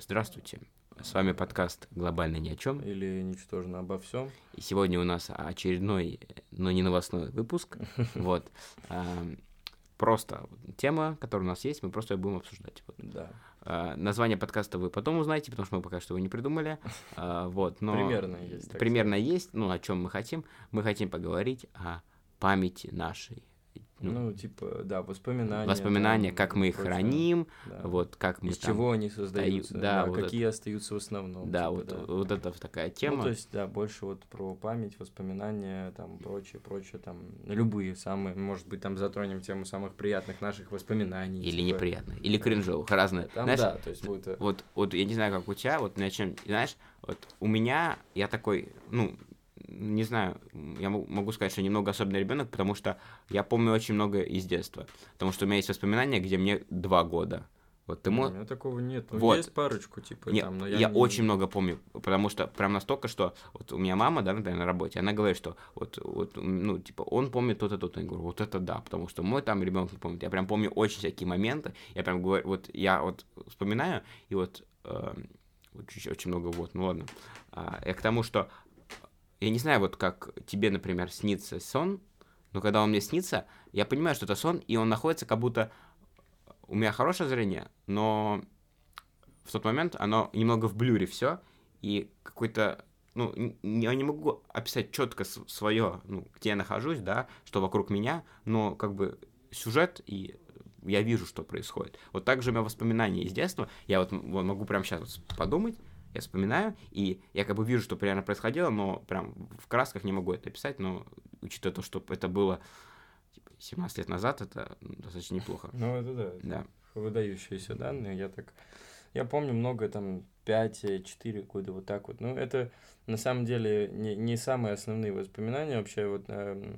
Здравствуйте. С вами подкаст «Глобально ни о чем». Или «Ничтожно обо всем». И сегодня у нас очередной, но не новостной выпуск. Вот. А, просто тема, которая у нас есть, мы просто ее будем обсуждать. Да. А, название подкаста вы потом узнаете, потому что мы пока что его не придумали. А, вот, но примерно есть. Примерно есть. Ну, о чем мы хотим? Мы хотим поговорить о памяти нашей ну, ну, типа, да, воспоминания. Воспоминания, там, как мы их прочее. храним, да. вот как мы Из там... чего они создаются, да, да, вот какие это... остаются в основном. Да, типа, вот, да. вот это такая тема. Ну, то есть, да, больше вот про память, воспоминания, там, прочее, прочее, там, любые самые, может быть, там затронем тему самых приятных наших воспоминаний. Или типа... неприятных, или кринжовых, разные. Там, знаешь, да, то есть будет... Вот, вот, я не знаю, как у тебя, вот начнем, знаешь, вот у меня, я такой, ну, не знаю, я могу сказать, что немного особенный ребенок, потому что я помню очень много из детства. Потому что у меня есть воспоминания, где мне два года. Вот ты можешь... У меня такого нет. Ну, вот. есть парочку, типа, нет, там, но я... Я не... очень много помню, потому что прям настолько, что вот у меня мама, да, например, на работе, она говорит, что вот, вот ну, типа, он помнит то-то, то-то. Я говорю, вот это да, потому что мой там ребенок не помнит. Я прям помню очень всякие моменты. Я прям говорю, вот я вот вспоминаю, и вот э, очень, очень много вот, ну ладно. А, я к тому, что я не знаю, вот как тебе, например, снится сон, но когда он мне снится, я понимаю, что это сон, и он находится как будто... У меня хорошее зрение, но в тот момент оно немного в блюре все, и какой-то ну, я не могу описать четко свое, ну, где я нахожусь, да, что вокруг меня, но как бы сюжет и я вижу, что происходит. Вот так же у меня воспоминания из детства. Я вот, вот могу прямо сейчас подумать, я вспоминаю, и я как бы вижу, что примерно происходило, но прям в красках не могу это описать, но учитывая то, что это было типа, 17 лет назад, это достаточно неплохо. Ну, это да. Да. Выдающиеся данные, я так... Я помню много, там, 5-4 года, вот так вот. Ну, это на самом деле не, не самые основные воспоминания. Вообще, вот, э,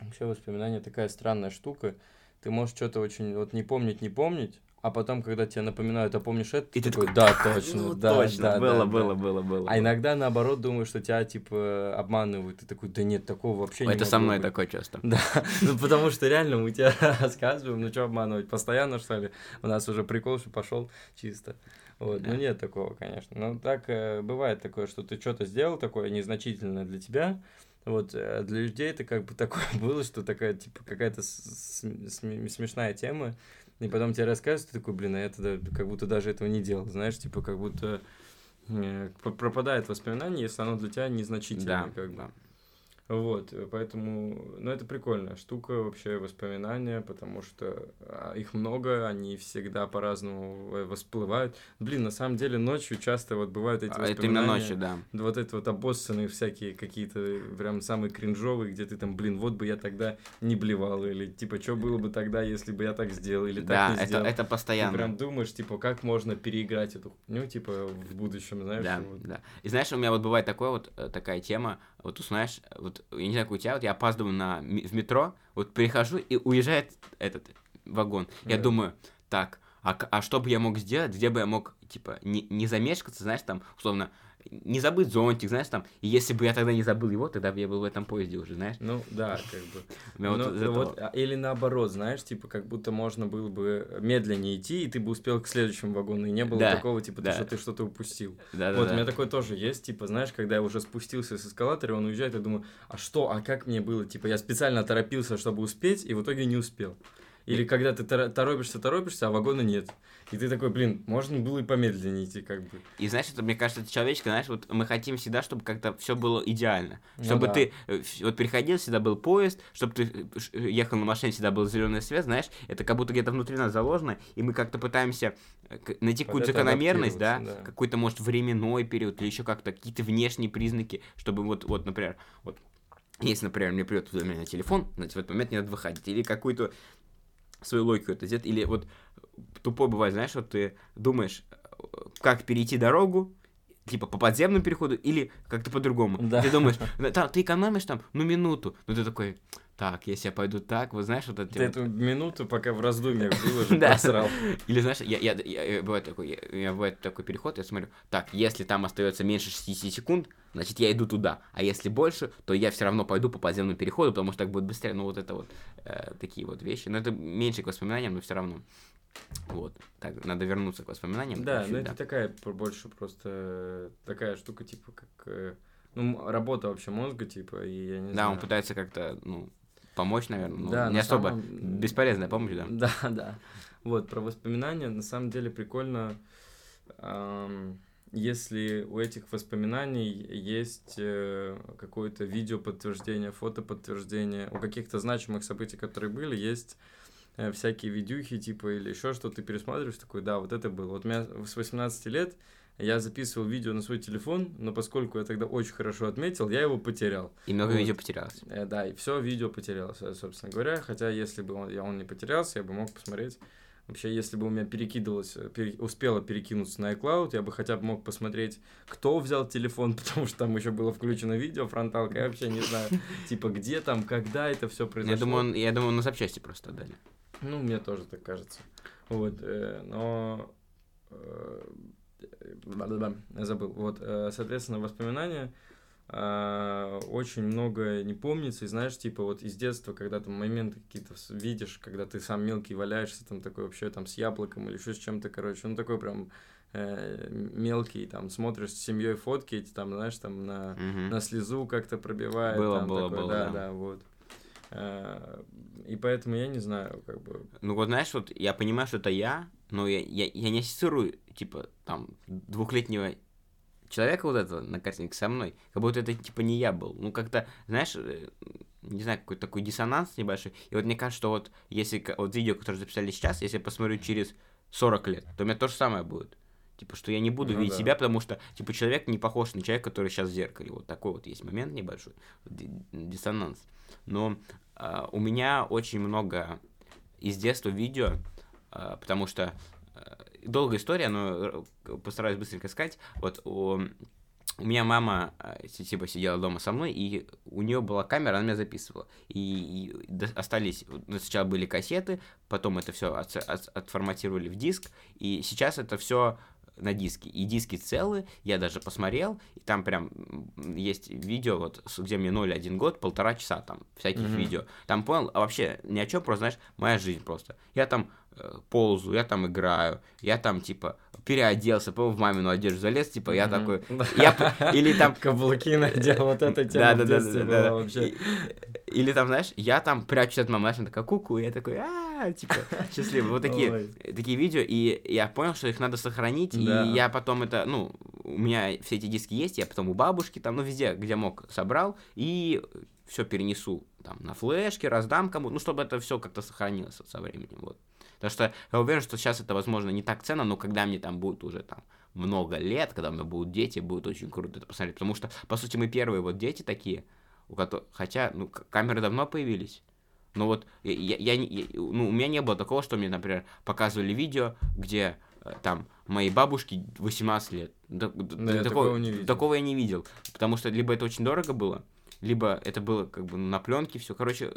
вообще воспоминания такая странная штука. Ты можешь что-то очень вот не помнить, не помнить, а потом, когда тебе напоминают, а помнишь это, и ты такой, такой, да, точно, ну, да, точно, да, было, да, было, да. было, было. А иногда, наоборот, думаешь, что тебя, типа, обманывают, ты такой, да нет, такого вообще это не Это со мной быть. такое часто. Да, ну потому что реально мы тебя рассказываем, ну что обманывать, постоянно, что ли? У нас уже прикол, что пошел чисто. Вот, да. ну нет такого, конечно. Но так э, бывает такое, что ты что-то сделал такое незначительное для тебя, вот, э, для людей это как бы такое было, что такая, типа, какая-то смешная тема, и потом тебе рассказывают, ты такой, блин, а я тогда как будто даже этого не делал, знаешь, типа как будто э, пропадает воспоминание, если оно для тебя незначительное, да, как бы. Да. Вот, э, поэтому, ну, это прикольная штука, вообще, воспоминания, потому что а, их много, они всегда по-разному всплывают. Блин, на самом деле, ночью часто вот бывают эти а воспоминания. Это именно ночью, да. Вот это вот обоссанные всякие какие-то прям самые кринжовые, где ты там, блин, вот бы я тогда не блевал, или типа, что было бы тогда, если бы я так сделал, или да, так не это, сделал. это постоянно. Ты прям думаешь, типа, как можно переиграть эту ну типа, в будущем, знаешь? Да, вот. да. И знаешь, у меня вот бывает такое вот, э, такая тема, вот узнаешь, вот, я не знаю, как у тебя, вот я опаздываю на, в метро, вот прихожу, и уезжает этот вагон. Я да. думаю, так, а, а что бы я мог сделать, где бы я мог, типа, не, не замешкаться, знаешь, там, условно, не забыть зонтик, знаешь, там, и если бы я тогда не забыл его, тогда бы я был в этом поезде уже, знаешь. Ну, да, как бы. Вот, ну, вот, а, или наоборот, знаешь, типа, как будто можно было бы медленнее идти, и ты бы успел к следующему вагону, и не было да, такого, типа, да. что ты что-то упустил. Да, вот, да, у меня да. такое тоже есть, типа, знаешь, когда я уже спустился с эскалатора, он уезжает, я думаю, а что, а как мне было, типа, я специально торопился, чтобы успеть, и в итоге не успел. Или когда ты торопишься, торопишься, а вагона нет. И ты такой, блин, можно было и помедленнее идти, как бы. И знаешь, это, мне кажется, это человеческое, знаешь, вот мы хотим всегда, чтобы как-то все было идеально. Чтобы ну, да. ты э, вот приходил, всегда был поезд, чтобы ты э, ехал на машине, всегда был зеленый свет, знаешь, это как будто где-то внутри нас заложено, и мы как-то пытаемся э, найти какую-то закономерность, да, да. какой-то, может, временной период или еще как-то какие-то внешние признаки, чтобы вот, вот, например, вот если, например, мне придет уведомление на телефон, значит, в этот момент не надо выходить. Или какую-то свою логику это сделать. Или вот тупой бывает, знаешь, вот ты думаешь, как перейти дорогу, типа по подземному переходу или как-то по-другому. Да. Ты думаешь, там, ты экономишь там, ну, минуту, но ты такой, так, если я пойду так, вот знаешь, вот это... Ты эту минуту, пока в раздумьях был, уже просрал. Или, знаешь, я, я, я, бывает такой, я, я, бывает такой переход, я смотрю, так, если там остается меньше 60 секунд, значит, я иду туда, а если больше, то я все равно пойду по подземному переходу, потому что так будет быстрее, ну, вот это вот, э, такие вот вещи. Но это меньше к воспоминаниям, но все равно. Вот. Так, надо вернуться к воспоминаниям. Да, ну это такая больше просто э, такая штука, типа, как... э, Ну, работа вообще мозга, типа, и я не Да, знаю. он пытается как-то, ну, помочь, наверное. Ну, Да, не на особо самом- бесполезная помощь, да. Да, да. Вот, про воспоминания, на самом деле прикольно, ам, если у этих воспоминаний есть э, какое-то видео подтверждение, фото подтверждение, у каких-то значимых событий, которые были, есть всякие видюхи, типа, или еще что, ты пересматриваешь, такой, да, вот это было. Вот у меня с 18 лет я записывал видео на свой телефон, но поскольку я тогда очень хорошо отметил, я его потерял. И много Вот. видео потерялось. Э, да, и все видео потерялось, э, собственно говоря. Хотя, если бы он, я, он не потерялся, я бы мог посмотреть. Вообще, если бы у меня перекидывалось, э, пере- успело перекинуться на iCloud, я бы хотя бы мог посмотреть, кто взял телефон, потому что там еще было включено видео, фронталка. Я вообще не знаю, типа, где там, когда это все произошло. Я думаю, он, я думаю, на запчасти просто отдали. Ну, мне тоже так кажется. Вот, э, но... э, я забыл. Вот, соответственно, воспоминания очень много не помнится. И знаешь, типа вот из детства, когда там моменты какие-то видишь, когда ты сам мелкий валяешься, там такой вообще там с яблоком или еще с чем-то, короче, ну такой прям э, мелкий, там смотришь с семьей фотки эти, там, знаешь, там на Мгм. на слезу как-то пробивает. Было, там было, такое, было, да, да. да, вот. Э, И поэтому я не знаю, как бы. Ну вот знаешь, вот я понимаю, что это я, но я, я, я не ассоциирую, типа, там, двухлетнего человека вот этого на картинке со мной, как будто это, типа, не я был. Ну, как-то, знаешь, э, не знаю, какой-то такой диссонанс небольшой. И вот мне кажется, что вот если вот видео, которое записали сейчас, если я посмотрю через 40 лет, то у меня то же самое будет. Типа, что я не буду Ну видеть да. себя, потому что, типа, человек не похож на человека, который сейчас в зеркале. Вот такой вот есть момент небольшой, ди- диссонанс. Но а, у меня очень много из детства видео, а, потому что а, долгая история, но э, постараюсь быстренько сказать. Вот у, у меня мама си- типа сидела дома со мной, и у нее была камера, она меня записывала. И, и остались, ну, сначала были кассеты, потом это все отформатировали в диск, и сейчас это все на диске. И диски целые, я даже посмотрел, и там прям есть видео, вот, где мне 0,1 год, полтора часа там, всяких Мгм. видео. Там понял, а вообще ни о чем, просто, знаешь, моя жизнь просто. Я там э, ползаю, я там играю, я там, типа, переоделся, по в мамину одежду залез, типа, я такой, Да. я, или там, Каблуки надел, вот эта тема в детстве была вообще. И- Или там, знаешь, я там прячусь от мамы, знаешь, она такая, ку-ку, я такой, а типа, счастливый. Вот такие, Ой. такие видео, и я понял, что их надо сохранить, Да. и я потом это, ну, у меня все эти диски есть, я потом у бабушки, там, ну, везде, где мог, собрал, и все перенесу там на флешке, раздам кому, ну, чтобы это все как-то сохранилось вот со временем, вот. Потому что я уверен, что сейчас это, возможно, не так ценно, но когда мне там будет уже там много лет, когда у меня будут дети, будет очень круто это посмотреть. Потому что, по сути, мы первые вот дети такие, у которых, хотя, ну, камеры давно появились. Но вот я, я- я я- ну, у меня не было такого, что мне, например, показывали видео, где э, там моей бабушке 18 лет. Да- да- Да, я такого, такого не видел. такого я не видел. Потому что либо это очень дорого было, либо это было как бы на пленке все. Короче,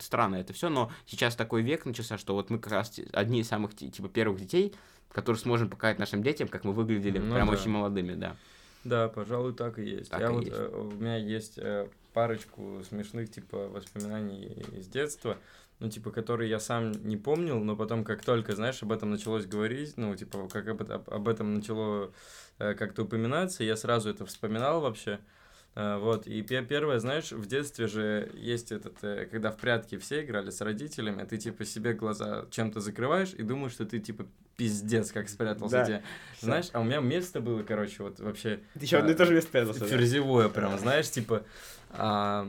странно это все, но сейчас такой век начался, что вот мы как раз одни из самых ти- типа первых детей, которые сможем показать нашим детям, как мы выглядели Ну прям да. очень молодыми, да. Да, пожалуй, так и есть. Так Я и вот, есть. э, у меня есть э, парочку смешных, типа, воспоминаний из детства, ну, типа, которые я сам не помнил, но потом, как только, знаешь, об этом началось говорить, ну, типа, как об, об этом начало э, как-то упоминаться, я сразу это вспоминал вообще. Э, Вот, и пе- первое, знаешь, в детстве же есть этот, э, когда в прятки все играли с родителями, ты, типа, себе глаза чем-то закрываешь и думаешь, что ты, типа, пиздец, как спрятался. Да. где. Знаешь, а у меня место было, короче, вот вообще Еще одно и то же место ферзевое прям, знаешь, типа... а,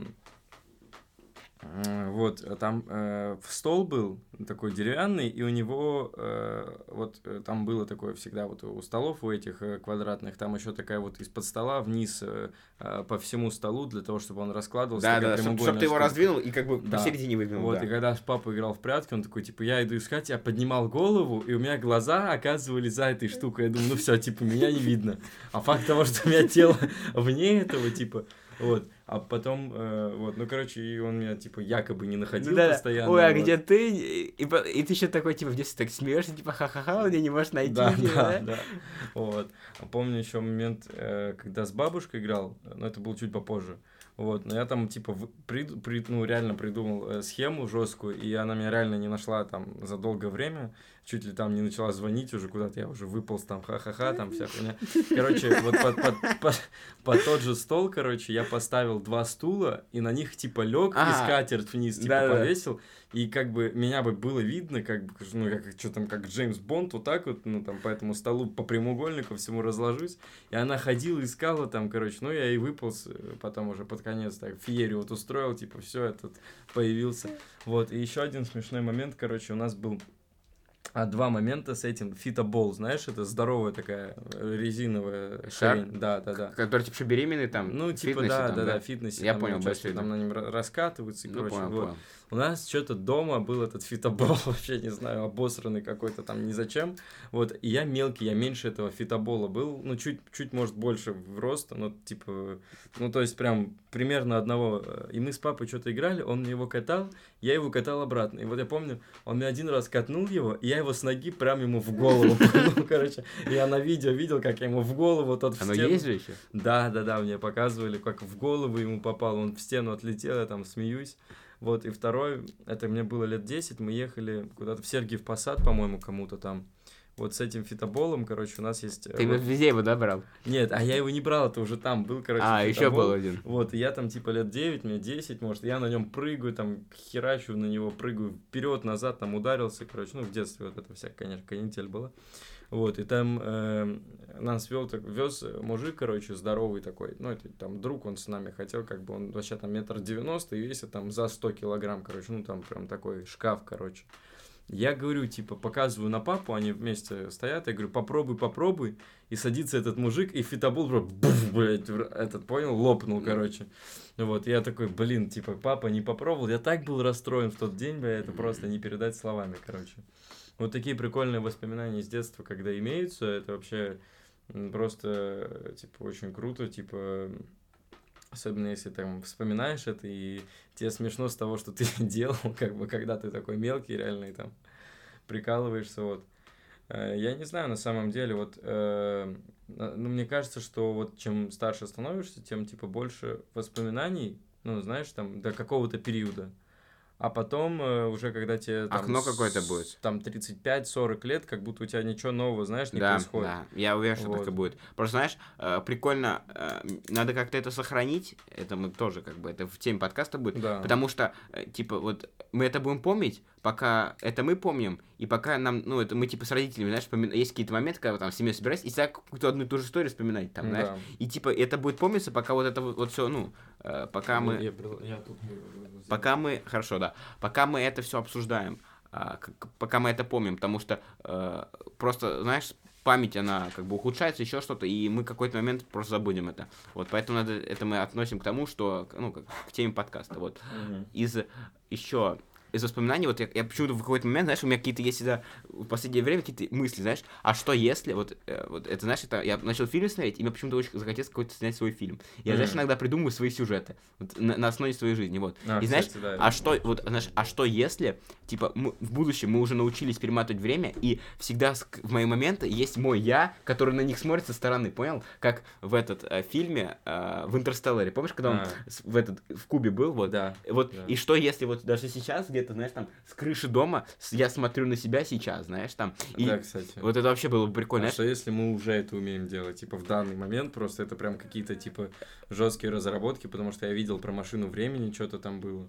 Вот, а там э, стол был такой деревянный, и у него э, вот э, там было такое всегда вот у столов у этих э, квадратных, там еще такая вот из-под стола вниз э, э, по всему столу для того, чтобы он раскладывался. Да, да, чтобы прямоугольная ты его раздвинул и как бы Да. посередине выгнул. Вот, да. и когда папа играл в прятки, он такой, типа, я иду искать, я поднимал голову, и у меня глаза оказывались за этой штукой. Я думаю, ну все, типа, меня не видно. А факт того, что у меня тело вне этого, типа, вот. А потом, э, вот, ну, короче, и он меня, типа, якобы не находил Да, да. постоянно. Ой, а вот. где ты? И, и ты еще такой, типа, в детстве так смеешься, типа, ха-ха-ха, он меня не может найти. Да, типа, да, да. Вот. А Помню еще момент, э, когда с бабушкой играл, но это было чуть попозже. Вот, но я там, типа, в- прид- прид- ну, реально придумал э, схему жесткую, и она меня реально не нашла там за долгое время. чуть ли там не начала звонить уже куда-то, я уже выполз там, ха-ха-ха, там вся хуйня. Короче, вот под, под, под, под тот же стол, короче, я поставил два стула, и на них типа лег и А, скатерть вниз, типа повесил, и как бы меня бы было видно, как бы, ну, как, что там, как Джеймс Бонд, вот так вот, ну, там, по этому столу, по прямоугольнику всему разложусь, и она ходила, искала там, короче, ну, я и выполз, э, потом уже под конец так феерию вот устроил, типа, все, этот появился. Вот, и еще один смешной момент, короче, у нас был а, два момента с этим фитобол, знаешь, это здоровая такая э, резиновая Шар? хрень, да, да, да. Который, типа, беременный там, Ну, типа, да, там, да, да, фитнесе. Я там понял, большой, Там на нем ра- раскатываются, Ну, короче, понял, вот. понял. У нас что-то дома был этот фитобол, вообще не знаю, обосранный какой-то там, ни зачем. Вот, и я мелкий, я меньше этого фитобола был, ну, чуть, чуть, может, больше в рост, но, типа, ну, то есть, прям примерно одного. э, И мы с папой что-то играли, он мне его катал, я его катал обратно. И вот я помню, он мне один раз катнул его, и я его с ноги прям ему в голову пнул, короче. Я на видео видел, как я ему в голову тот в Оно стену- есть же еще? да, да, да, мне показывали, как в голову ему попал, он в стену отлетел, я там смеюсь. Вот, и второй, это мне было лет 10, мы ехали куда-то в Сергиев Посад, по-моему, кому-то там. Вот с этим фитоболом, короче, у нас есть... э, Ты вот- везде его, да, брал? Нет, а я его не брал, это уже там был, короче, А, еще фитобол. был один. Вот, и я там типа лет 9, мне 10, может, я на нем прыгаю, там херачу на него, прыгаю вперед, назад, там ударился, короче, ну, в детстве вот это вся, конечно, канитель была. Вот, и там э, нас вел, так, вез мужик, короче, здоровый такой, ну, это там друг, он с нами хотел, как бы, он вообще там метр девяносто и весит там за 100 килограмм, короче, ну, там прям такой шкаф, короче. Я говорю, типа, показываю на папу, они вместе стоят, я говорю, попробуй, попробуй, и садится этот мужик, и фитобол, буф, блядь, этот, понял, лопнул, короче. Вот, я такой, блин, типа, папа не попробовал, я так был расстроен в тот день, бля, это просто не передать словами, короче. Вот такие прикольные воспоминания из детства, когда имеются, это вообще просто, типа, очень круто, типа, особенно если там вспоминаешь это, и тебе смешно с того, что ты делал, как бы, когда ты такой мелкий, реально, и там прикалываешься, вот. Э, Я не знаю, на самом деле, вот, э, ну, мне кажется, что вот чем старше становишься, тем, типа, больше воспоминаний, ну, знаешь, там, до какого-то периода. А потом, э, уже когда тебе там, Окно какое-то будет. Там 35-40 лет, как будто у тебя ничего нового, знаешь, не да, происходит. да, я уверен, что Вот. так и будет. Просто, знаешь, э, прикольно, э, надо как-то это сохранить, это мы тоже, как бы, это в теме подкаста будет, Да. потому что, типа, вот, мы это будем помнить, пока это мы помним, и пока нам, ну, это мы, типа, с родителями, знаешь, вспоми- есть какие-то моменты, когда там в семье собираетесь, и всегда какую-то одну и ту же историю вспоминать, там, знаешь, Да. и, типа, это будет помниться, пока вот это вот, все, ну, э, пока мы... Я, я тут... Пока мы, хорошо, да, пока мы это все обсуждаем, а, к- к- пока мы это помним, потому что э, просто, знаешь, память, она как бы ухудшается, еще что-то, и мы какой-то момент просто забудем это. Вот, поэтому надо, это мы относим к тому, что, ну, как к теме подкаста. Вот, Мгм. из еще из воспоминаний, вот я, я почему-то в какой-то момент, знаешь, у меня какие-то есть всегда в последнее время какие-то мысли, знаешь, а что если, вот, э, вот это, знаешь, это, я начал фильм смотреть, и мне почему-то очень захотелось какой-то снять свой фильм. Я, знаешь, Мгм. иногда придумываю свои сюжеты вот, на, на основе своей жизни, вот. А, и знаешь, кстати, да, а что, вот, знаешь, а что если, типа, мы, в будущем мы уже научились перематывать время, и всегда в мои моменты есть мой я, который на них смотрит со стороны, понял? Как в этот э, фильме э, в Интерстелларе, помнишь, когда он А. в этот в Кубе был, вот, Да. вот, Да. и что если вот даже сейчас где-то, знаешь, там, с крыши дома я смотрю на себя сейчас, знаешь, там, и Да, кстати. вот это вообще было бы прикольно, А знаешь? что если мы уже это умеем делать, типа в данный момент, просто это прям какие-то типа жесткие разработки, потому что я видел про машину времени, что-то там было.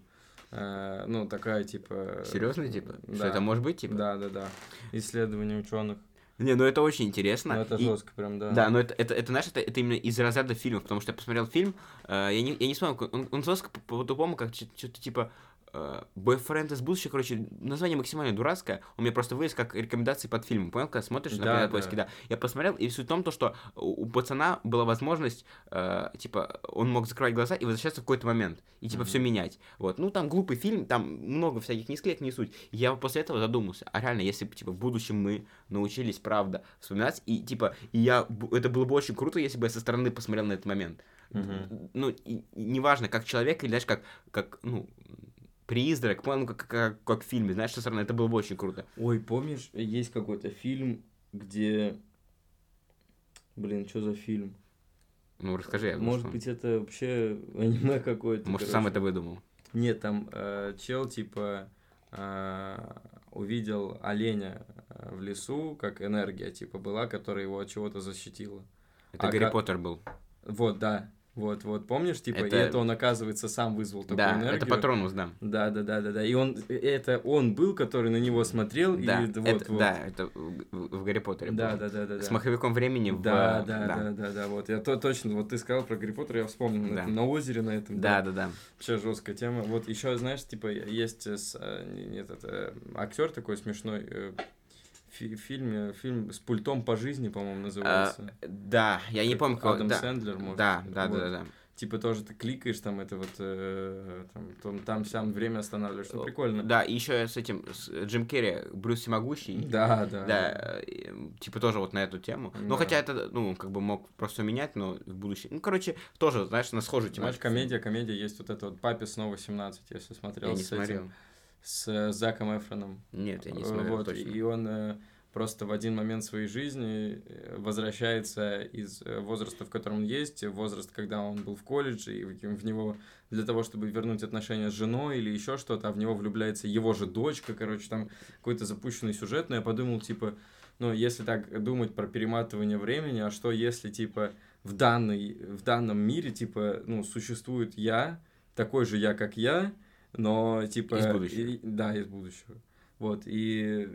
Э, ну, такая типа... Серьезно, типа? Что Да. это может быть, типа? Да, да, да. Исследования ученых. Не, ну это очень интересно. Ну, это и- жестко прям, да. Да, но это, это, это, знаешь, это, это именно из разряда фильмов, потому что я посмотрел фильм, э, я, не, я не как- он, он по- по-тупому, как что-то типа «Бойфренд из будущего», короче, название максимально дурацкое, он мне просто вылез как рекомендации под фильм, понял, когда смотришь на Да, да, да. поиске, да. Я посмотрел, и суть в том, то, что у, у пацана была возможность, э, типа, он мог закрывать глаза и возвращаться в какой-то момент, и типа Мгм. все менять. Вот, ну там глупый фильм, там много всяких не склеек, не суть. Я после этого задумался, а реально, если бы, типа, в будущем мы научились, правда, вспоминать, и, типа, и я, это было бы очень круто, если бы я со стороны посмотрел на этот момент. Мгм. Ну, и- и неважно, как человек, или, знаешь, как, как ну, призрак, ну, как, как, как в фильме, знаешь, со стороны, это было бы очень круто. Ой, помнишь, есть какой-то фильм, где... Блин, что за фильм? Ну, расскажи. я Может что- быть, это вообще аниме какое-то. Может, короче. сам это выдумал. Нет, там э, чел, типа, э, увидел оленя э, в лесу, как энергия, типа, была, которая его от чего-то защитила. Это А Гарри Поттер был. Вот, да. Вот, вот, помнишь, типа, и Это- это он, оказывается, сам вызвал такую Да, энергию. это Патронус, да. Да, да, да, да, да. И он, это он был, который на него смотрел, Да, и вот, это, вот. да, это в, Гарри Поттере Да, было. да, да, да, С да. маховиком времени в... Да, э, да, да, да, да, вот. Я то точно, вот ты сказал про Гарри Поттера, я вспомнил на Да. этом, на озере на этом. Да, да, да. Вообще жесткая тема. Вот еще, знаешь, типа, есть с, э, не- этот актер такой смешной, э, фи- фильм, фильм с пультом по жизни, по-моему, А, называется. да, я не Как помню, кого... Адам да. Сэндлер, может. Да, да, Вот. да, да, да. Типа тоже ты кликаешь, там это вот, э, там, там, сям время останавливаешь, ну прикольно. Да, и еще с этим, с Джим Керри, Брюс Всемогущий. Да, да. Да, э, типа тоже вот на эту тему. Да. хотя это, ну, как бы мог просто менять, но в будущем. Ну, короче, тоже, знаешь, на схожую Знаешь, тематику. комедия, комедия есть вот это вот «Папе снова 17», если смотрел. Я не с этим, смотрел. С э, Заком Эфроном. Нет, я не Э, смотрел вот, точно. И он э, просто в один момент своей жизни возвращается из возраста, в котором он есть, возраст, когда он был в колледже, и в него для того, чтобы вернуть отношения с женой или еще что-то, а в него влюбляется его же дочка, короче, там какой-то запущенный сюжет, но я подумал, типа, ну, если так думать про перематывание времени, а что если, типа, в, данной, в данном мире, типа, ну, существует я, такой же я, как я, но, типа... Из будущего. и- да, из будущего. Вот, и,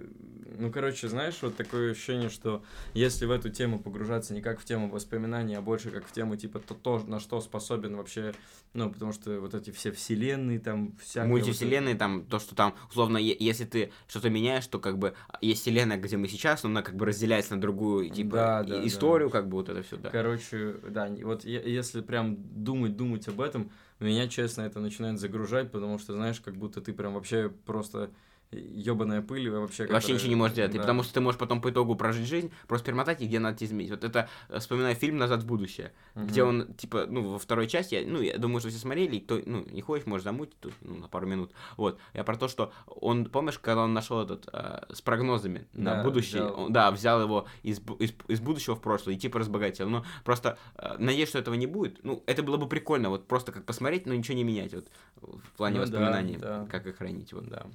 ну, короче, знаешь, вот такое ощущение, что если в эту тему погружаться не как в тему воспоминаний, а больше как в тему, типа, то, то на что способен вообще, ну, потому что вот эти все вселенные, там, вот это- Мультивселенные, там, то, что там, условно, если ты что-то меняешь, то как бы есть вселенная, где мы сейчас, но она как бы разделяется на другую, типа, Да, да, да. историю, как бы вот это все, да. Короче, да, вот если прям думать, думать об этом, меня, честно, это начинает загружать, потому что, знаешь, как будто ты прям вообще просто ебаная пыль, и вообще... Вообще которая- ничего не можешь делать, и да. потому что ты можешь потом по итогу прожить жизнь, просто перемотать и где надо изменить. Вот это, э, вспоминаю фильм «Назад в будущее», где Мгм. он, типа, ну, во второй части, ну, я думаю, что все смотрели, и кто, ну, не хочешь, можешь замутить тут, ну, на пару минут. Вот, я про то, что он, помнишь, когда он нашел этот, э, с прогнозами на Да, будущее, взял. он- да, взял его из, из, из будущего в прошлое и, типа, разбогател. Но просто э, надеюсь, что этого не будет. Ну, это было бы прикольно, вот, просто как посмотреть, но ничего не менять, вот, в плане Ну да, воспоминаний, да. как их хранить, вот. Да.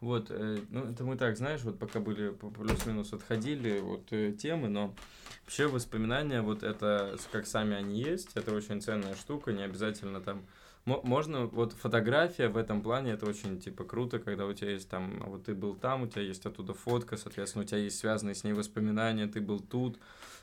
Вот, э, ну, это мы так, знаешь, вот пока были плюс-минус отходили вот э, темы, но вообще воспоминания, вот это, как сами они есть, это очень ценная штука, не обязательно там Мо- Можно, вот фотография в этом плане, это очень, типа, круто, когда у тебя есть там, вот ты был там, у тебя есть оттуда фотка, соответственно, у тебя есть связанные с ней воспоминания, ты был тут,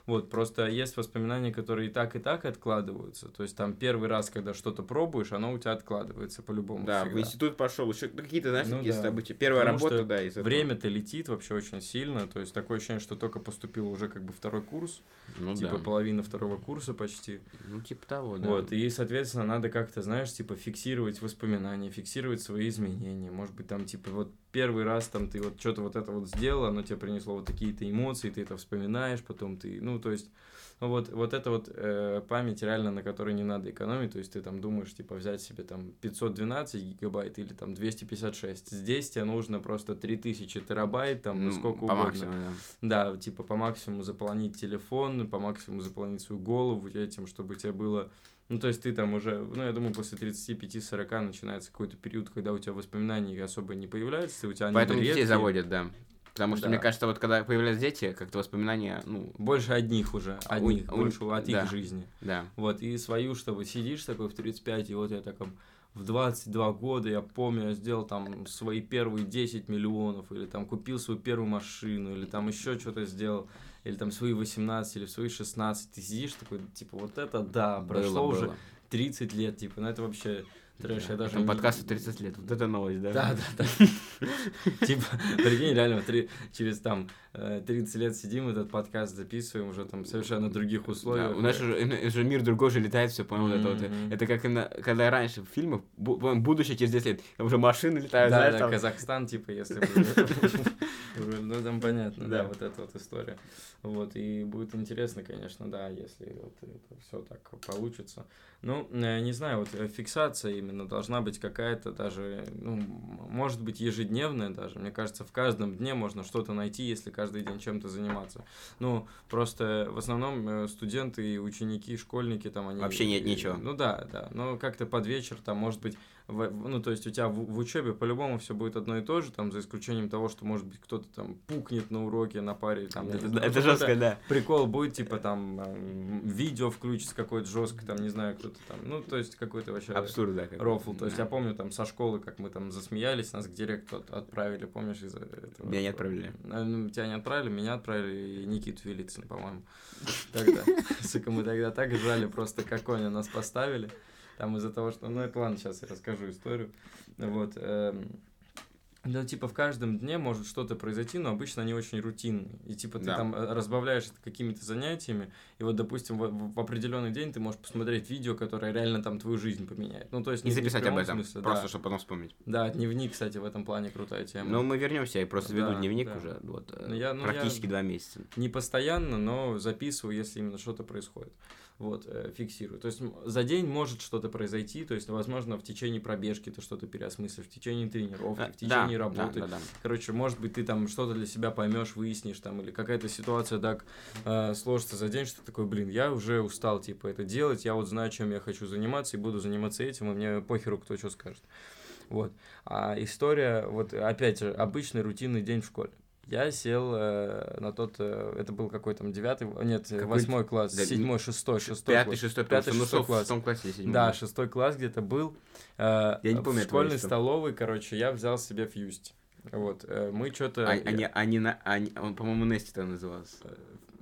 вот, просто есть воспоминания, которые и так, и так откладываются, то есть там первый раз, когда что-то пробуешь, оно у тебя откладывается по-любому Да, в всегда. институт пошел, еще какие-то, знаешь, Ну такие да. события. Первая Потому работа, да, из. Время-то летит вообще очень сильно, то есть такое ощущение, что только поступил уже как бы второй курс, Ну типа да. половина второго курса почти. Ну, типа того, да. Вот, и, соответственно, надо как-то, знаешь, типа фиксировать воспоминания, фиксировать свои изменения. Может быть, там, типа, вот первый раз там ты вот что-то вот это вот сделал, оно тебе принесло вот такие-то эмоции, ты это вспоминаешь, потом ты, ну, то есть, ну, вот, вот это вот э, память реально, на которой не надо экономить, то есть ты там думаешь, типа, взять себе там 512 гигабайт или там 256. Здесь тебе нужно просто 3000 терабайт, там, ну, Ну, сколько угодно. максимуму, да. Да, типа по максимуму заполонить телефон, по максимуму заполонить свою голову этим, чтобы тебе было... Ну, то есть ты там уже, ну, я думаю, после 35-40 начинается какой-то период, когда у тебя воспоминаний особо не появляется, у тебя они Поэтому детей заводят, да. Потому что, Да. мне кажется, вот когда появляются дети, как-то воспоминания, ну, Больше одних уже, одних, у- у- больше от да. их жизни. да. Вот, и свою, чтобы сидишь такой в 35, и вот я таком в 22 года, я помню, я сделал там свои первые 10 миллионов, или там купил свою первую машину, или там еще что-то сделал, или там свои 18, или свои 16, ты сидишь такой, типа, вот это да, прошло Было, уже было. 30 лет, типа, ну это вообще трэш, я даже... Там не- подкасту 30 лет, вот это новость, да? Да, да, да. Типа, прикинь, реально, через там э, 30 лет сидим, этот подкаст записываем уже там совершенно других условиях. у нас уже, мир другой же летает, все понял, это вот. Это как когда раньше в фильмах, будущее через 10 лет, уже машины летают, Да, знаешь, да, там- Казахстан, типа, если. Ну, там понятно, да, вот эта вот история. Вот, и будет интересно, конечно, да, если вот это все так получится. Ну, э, не знаю, вот э, фиксация именно должна быть какая-то даже, ну, может быть, ежедневная даже. Мне кажется, в каждом дне можно что-то найти, если каждый день чем-то заниматься. Ну, просто в основном э, студенты и ученики, школьники там, они... Вообще нет ничего. Ну да, да, но как-то под вечер там, может быть, в, ну, то есть у тебя в, в учебе по-любому все будет одно и то же, там, за исключением того, что, может быть, кто-то там пукнет на уроке, на паре, там, Это, это жестко, да. Прикол будет, типа, там, видео включится какое-то жесткое, там, не знаю, кто-то там, ну, то есть какой-то вообще... Абсурд, да. Рофл, то есть я помню там со школы, как мы там засмеялись, нас к директору от- отправили, помнишь, из-за этого? Меня не отправили. А, ну, Тебя не отправили, меня отправили и Никиту Велицына, по-моему. Тогда. Сука, мы тогда так жали просто, как коня нас поставили. Там из-за того, что... Ну, это ладно, сейчас я расскажу историю. Вот. эм, Да, типа, в каждом дне может что-то произойти, но обычно они очень рутинные. И, типа, ты Да. там э, разбавляешь это какими-то занятиями, и вот, допустим, в, в определенный день ты можешь посмотреть видео, которое реально там твою жизнь поменяет. Ну, то есть... И не- не в записать об прямом этом, смысле, просто да. чтобы потом вспомнить. Да, дневник, кстати, в этом плане крутая тема. Ну, мы вернемся, я просто веду Да, дневник да. уже, вот, э, Ну, я- ну, я- практически два месяца. не постоянно, но записываю, если именно что-то происходит. Вот, э, фиксирую. То есть за день может что-то произойти, то есть, возможно, в течение пробежки ты что-то переосмыслишь, в течение тренировки, А, в течение да, работы. Да, да, да. Короче, может быть, ты там что-то для себя поймешь, выяснишь там, или какая-то ситуация так э, сложится за день, что ты такой, блин, я уже устал, типа, это делать, я вот знаю, чем я хочу заниматься, и буду заниматься этим, и мне похеру, кто что скажет. Вот. А история, вот опять же, обычный рутинный день в школе. Я сел э, на тот, э, это был какой там девятый, нет, Какой- восьмой класс, да, седьмой, шестой, шестой Пятый, класс. шестой, Пятый, ну, шестой в класс. шестом классе, седьмой. Да, шестой класс где-то был. Э, Я не в помню этого школьной столовой, короче, я взял себе фьюсть. Вот, э, мы что-то... А, они, они, на, они, он, по-моему, Нести там назывался.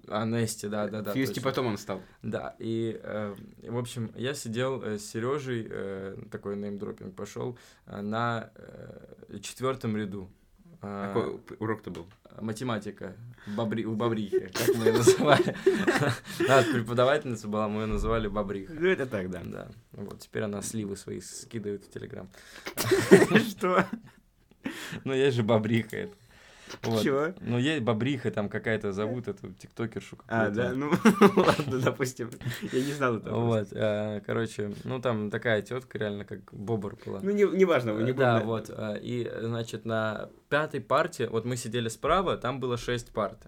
А, Нести, да, да, да. Фьюсти потом он стал. Да, и, э, в общем, я сидел э, с Сережей, э, такой неймдропинг пошел, э, на э, четвертом ряду. Какой урок-то был? математика бобри, у Бобрихи, как мы ее называли. Нас преподавательница была, мы ее называли Бобриха. Ну, это так, да. Да, вот теперь она сливы свои скидывает в Телеграм. Что? Ну, есть же Бобриха это. Вот. Чего? Ну, есть Бобриха, там какая-то зовут эту тиктокершу. А, да, ну, ладно, допустим. Я не знал этого. Вот, э, короче, ну там такая тетка реально как бобр была. Ну, не, не важно, не будем, да, вот. э, И, значит, на пятой парте, вот мы сидели справа, там было шесть парт,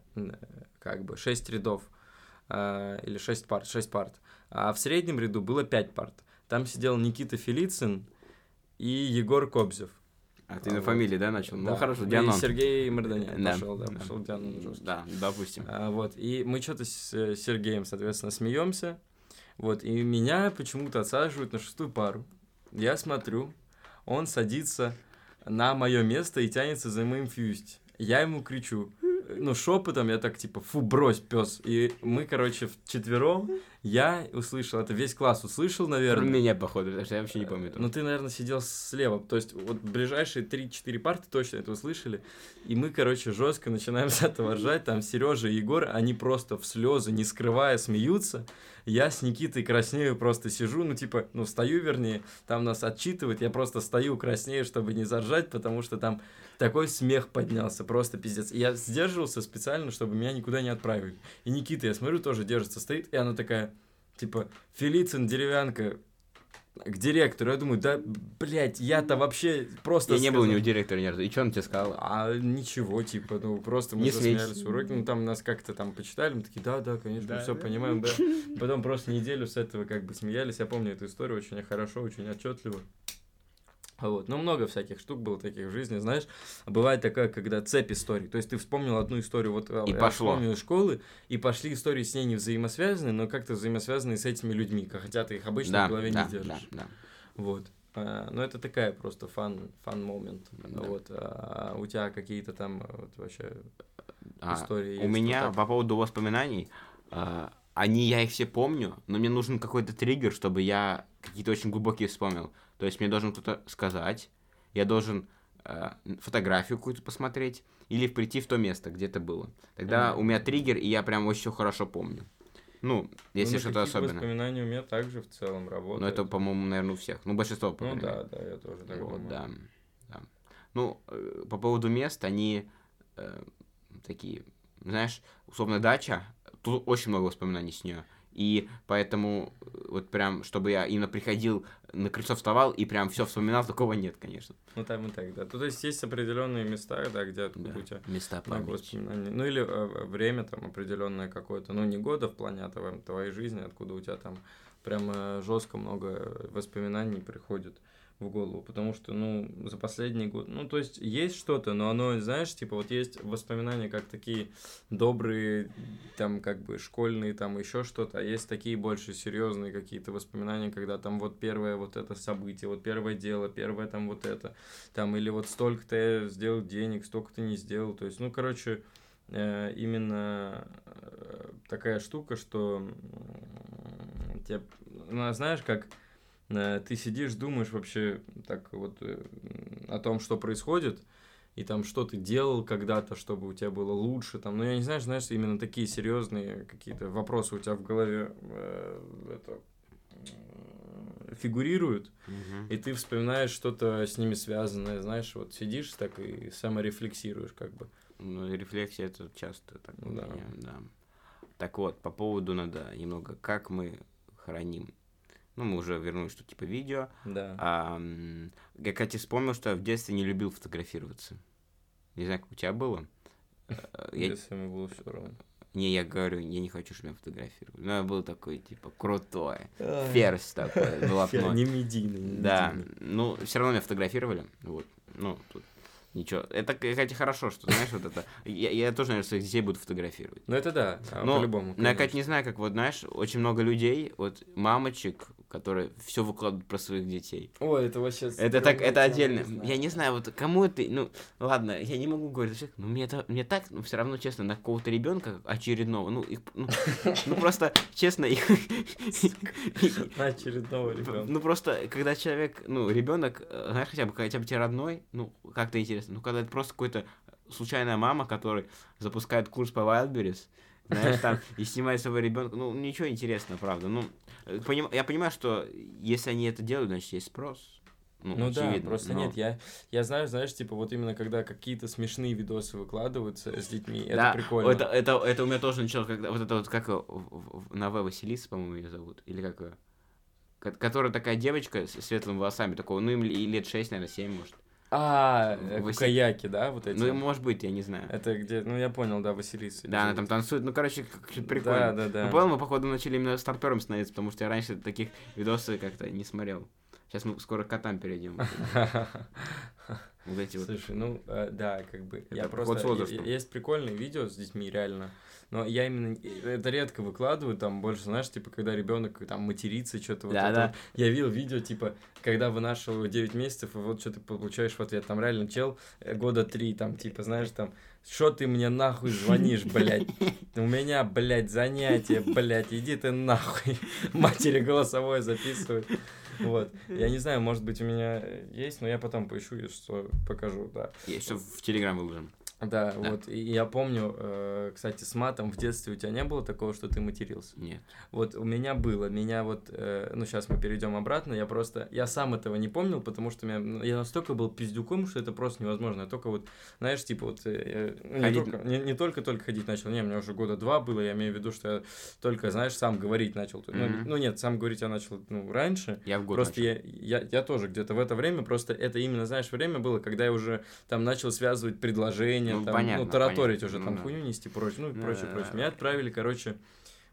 как бы, шесть рядов, э, или шесть парт, шесть парт. А в среднем ряду было пять парт. Там сидел Никита Фелицин и Егор Кобзев. А ты А, на вот. фамилии, да, начал? Да. Ну, хорошо, И Дианон. Сергей Марданян Да. пошел, да, Да. пошел Дианон жестко. Да, допустим. А, вот, и мы что-то с э, Сергеем, соответственно, смеемся. Вот, и меня почему-то отсаживают на шестую пару. Я смотрю, он садится на мое место и тянется за моим фьюсть. Я ему кричу, ну, шепотом я так, типа, фу, брось, пес. И мы, короче, четвером, я услышал, это весь класс услышал, Кроме наверное. меня, походу, потому что я вообще не помню. Ну, ты, наверное, сидел слева. То есть, вот ближайшие 3-4 парты точно это услышали. И мы, короче, жестко начинаем с этого ржать. Там Сережа и Егор, они просто в слезы, не скрывая, смеются. Я с Никитой краснею, просто сижу, ну, типа, ну, стою, вернее, там нас отчитывают, я просто стою, краснею, чтобы не заржать, потому что там такой смех поднялся, просто пиздец. И я сдерживался специально, чтобы меня никуда не отправили. И Никита, я смотрю, тоже держится, стоит, и она такая, типа, Фелицин, деревянка, к директору. Я думаю, да, блядь, я-то вообще просто... Я не был сказал. ни у директора ни разу. И что он тебе сказал? А ничего, типа, ну просто мы Не засмеялись уроке, ну там нас как-то там почитали, мы такие, да, да, конечно, Да, все да. понимаем, да. Потом просто неделю с этого как бы смеялись, я помню эту историю очень хорошо, очень отчетливо. Вот. Ну, много всяких штук было таких в жизни, знаешь. Бывает такое, когда цепь историй. То есть ты вспомнил одну историю, вот а, И я пошло. вспомнил из школы, и пошли истории с ней не взаимосвязаны, но как-то взаимосвязаны с этими людьми, хотя ты их обычно Да, в голове да, не держишь. да, да. Вот. А, Ну, это такая просто фан, фан момент. Да. Вот. А у тебя какие-то там а, вот, вообще А, истории у есть меня вот так? по поводу воспоминаний, а, они, я их все помню, но мне нужен какой-то триггер, чтобы я какие-то очень глубокие вспомнил. То есть мне должен кто-то сказать, я должен э, фотографию какую-то посмотреть или прийти в то место, где это было. Тогда Мгм. у меня триггер, и я прям очень всё хорошо помню. Ну, если Ну, что-то особенное. воспоминания у меня также в целом работают. Но это, по-моему, наверное, у всех. Ну, большинство, по Ну да, да, я тоже так Вот, думаю. да, да. Ну, э, по поводу мест, они э, такие, знаешь, условно дача, тут очень много воспоминаний с нее. И поэтому э, вот прям, чтобы я именно приходил, на крыльцо вставал и прям все вспоминал, такого нет, конечно. Ну там и так, да. То есть есть определенные места, да, где Да, у тебя Места много воспоминаний. Ну или э, время там определенное какое-то, ну не года в плане а твоей, твоей жизни, откуда у тебя там прям жестко много воспоминаний приходит. В голову, потому что, ну, за последний год, ну, то есть есть что-то, но оно, знаешь, типа вот есть воспоминания как такие добрые, там, как бы школьные, там, еще что-то, а есть такие больше серьезные какие-то воспоминания, когда там вот первое вот это событие, вот первое дело, первое там вот это, там, или вот столько-то я сделал денег, столько-то не сделал, то есть, ну, короче, э, именно э, такая штука, что тебе, ну, знаешь, как ты сидишь, думаешь вообще так вот э, о том, что происходит, и там что ты делал когда-то, чтобы у тебя было лучше, там, ну я не знаю, знаешь, именно такие серьезные какие-то вопросы у тебя в голове э, это, э, фигурируют, Мгм. и ты вспоминаешь что-то с ними связанное, знаешь, вот сидишь так и саморефлексируешь как бы. Ну, рефлексия это часто так у Да. меня, да. Так вот, по поводу надо немного, как мы храним. Ну, мы уже вернулись, что типа видео. Да. А, я, кстати, вспомнил, что я в детстве не любил фотографироваться. Не знаю, как у тебя было. Я, Если мне было все равно. не, я говорю, я не хочу, чтобы меня фотографировали. Но я был такой, типа, крутой. Ферзь такой, блокнот. Не медийный. не Да, ну, все равно меня фотографировали. Вот. Ну, тут ничего. Это, кстати, хорошо, что, знаешь, вот это. Я, я тоже, наверное, своих детей буду фотографировать. Ну это да, а, Но, по-любому. Но я, кстати, не знаю, как вот, знаешь, очень много людей, вот мамочек, которые все выкладывают про своих детей. Ой, это вообще... Это так, это отдельно. тема, Я не знаю, вот кому это, ну, ладно, я не могу говорить но мне это, мне так, ну, все равно, честно, на какого-то ребенка очередного, ну, их, ну, ну, просто, честно, их, На очередного ребенка. ну, просто, когда человек, ну, ребенок, э, знаешь, хотя бы, хотя бы тебе родной, ну, как-то интересно, ну, когда это просто какой-то случайная мама, который запускает курс по Wildberries, знаешь, там, и снимает своего ребенка, ну, ничего интересного, правда, ну, э, поним- я понимаю, что если они это делают, значит, есть спрос. Ну, Ну да, очевидно, просто но- нет, я, я знаю, знаешь, типа вот именно когда какие-то смешные видосы выкладываются с детьми, это да, прикольно. Это, это, это у меня тоже началось, когда вот это вот, как Наве Василиса, по-моему, ее зовут, или как Которая такая девочка с светлыми волосами, такого, ну, им лет 6, наверное, 7, может. А, э, Васи- каяки, да, вот эти? Ну, может быть, я не знаю. Это где, ну я понял, да, Василиса. Да, она там танцует, ну, короче, прикольно. Да, да, да. Ну, понял, мы, походу, начали именно старпером становиться, потому что я раньше таких видосов как-то не смотрел. Сейчас мы скоро к котам перейдем. Вот эти вот. Слушай, ну да, да, как бы я просто есть прикольные видео с детьми реально, но я именно это редко выкладываю, там больше знаешь, типа когда ребенок там матерится что-то вот Да, это да. вот. Я видел видео типа когда вынашивал его 9 месяцев и вот что ты получаешь в ответ, там реально чел э, года три там типа знаешь там что ты мне нахуй звонишь, блядь? У меня, блядь, занятие, блядь, иди ты нахуй. Матери голосовое записывает. Вот. Я не знаю, может быть, у меня есть, но я потом поищу и что покажу, да. Есть, что в Телеграм выложим. Да, Да. вот. И я помню, э, кстати, с матом в детстве у тебя не было такого, что ты матерился? Нет. Вот у меня было, меня вот, э, ну сейчас мы перейдем обратно, я просто, я сам этого не помнил, потому что меня, ну, я настолько был пиздюком, что это просто невозможно. Я только вот, знаешь, типа вот, э, я, ну, не, только, не, не только только ходить начал, не, мне уже года два было, я имею в виду, что я только, знаешь, сам говорить начал. Ну, Мгм. ну нет, сам говорить я начал, ну, раньше, Я в год Просто начал. я, я, я тоже где-то в это время, просто это именно, знаешь, время было, когда я уже там начал связывать предложения, Ну, там, понятно, ну, тараторить понятно, уже, ну там, да. хуйню нести, прочее, ну, и Ну, прочее, да, прочее. да, Меня да. отправили, короче,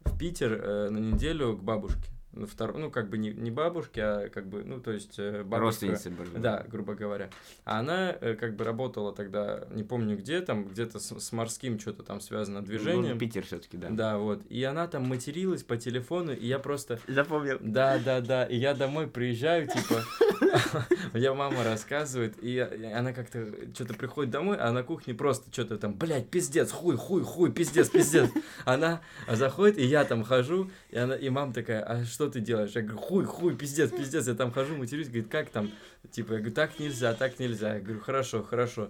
в Питер э, на неделю к бабушке. На втор... Ну, как бы не, не бабушке, а как бы, ну, то есть э, бабушка... Родственница. были. Да, грубо говоря. А она э, как бы работала тогда, не помню где, там где-то с, с морским что-то там связано Ну, движением. Питер все-таки, да. Да, вот. И она там материлась по телефону, и я просто... Запомнил. Да, да, да. И я домой приезжаю, типа, я мама рассказывает, и она как-то что-то приходит домой, а на кухне просто что-то там, блядь, пиздец, хуй, хуй, хуй, пиздец, пиздец. Она заходит, и я там хожу, и, она, и мама такая, а что ты делаешь? Я говорю, хуй, хуй, пиздец, пиздец. Я там хожу, матерюсь, говорит, как там? Типа, я говорю, так нельзя, так нельзя. Я говорю, хорошо, хорошо.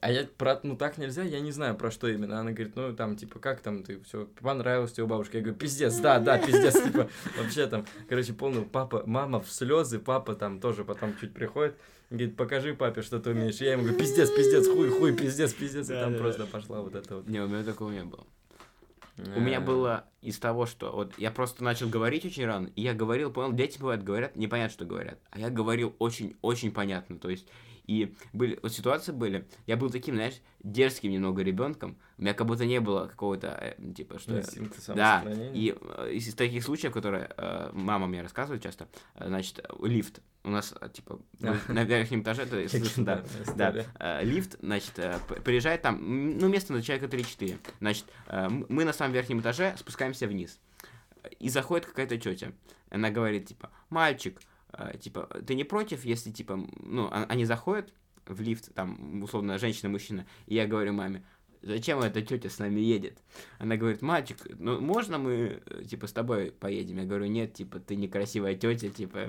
А я про, ну так нельзя, я не знаю про что именно. Она говорит, ну там, типа, как там ты, все, понравилось тебе у бабушки? Я говорю, пиздец, да, да, пиздец, типа, вообще там, короче, полный папа, мама в слезы, папа там тоже потом чуть приходит, говорит, покажи папе, что ты умеешь. Я ему говорю, пиздец, пиздец, хуй, хуй, пиздец, пиздец, и там просто пошла вот это вот. Не, у меня такого не было. У меня Э, было из того, что вот я просто начал говорить очень рано, и я говорил, понял, дети бывают говорят, непонятно, что говорят, а я говорил очень-очень понятно, то есть И были, вот ситуации были, я был таким, знаешь, дерзким немного ребенком, у меня как будто не было какого-то, э, типа, что... Да, и э, из таких случаев, которые э, мама мне рассказывает часто, э, значит, лифт, у нас, типа, на верхнем этаже, это слышно, да, да, э, лифт, значит, приезжает там, ну, место на человека 3-4, значит, мы на самом верхнем этаже спускаемся вниз, и заходит какая-то тетя, она говорит, типа, мальчик, типа, ты не против, если, типа, ну, а, они заходят в лифт, там, условно, женщина, мужчина, и я говорю маме, зачем эта тетя с нами едет? Она говорит, мальчик, ну можно мы, э, типа, с тобой поедем? Я говорю, нет, типа, ты некрасивая тетя, типа,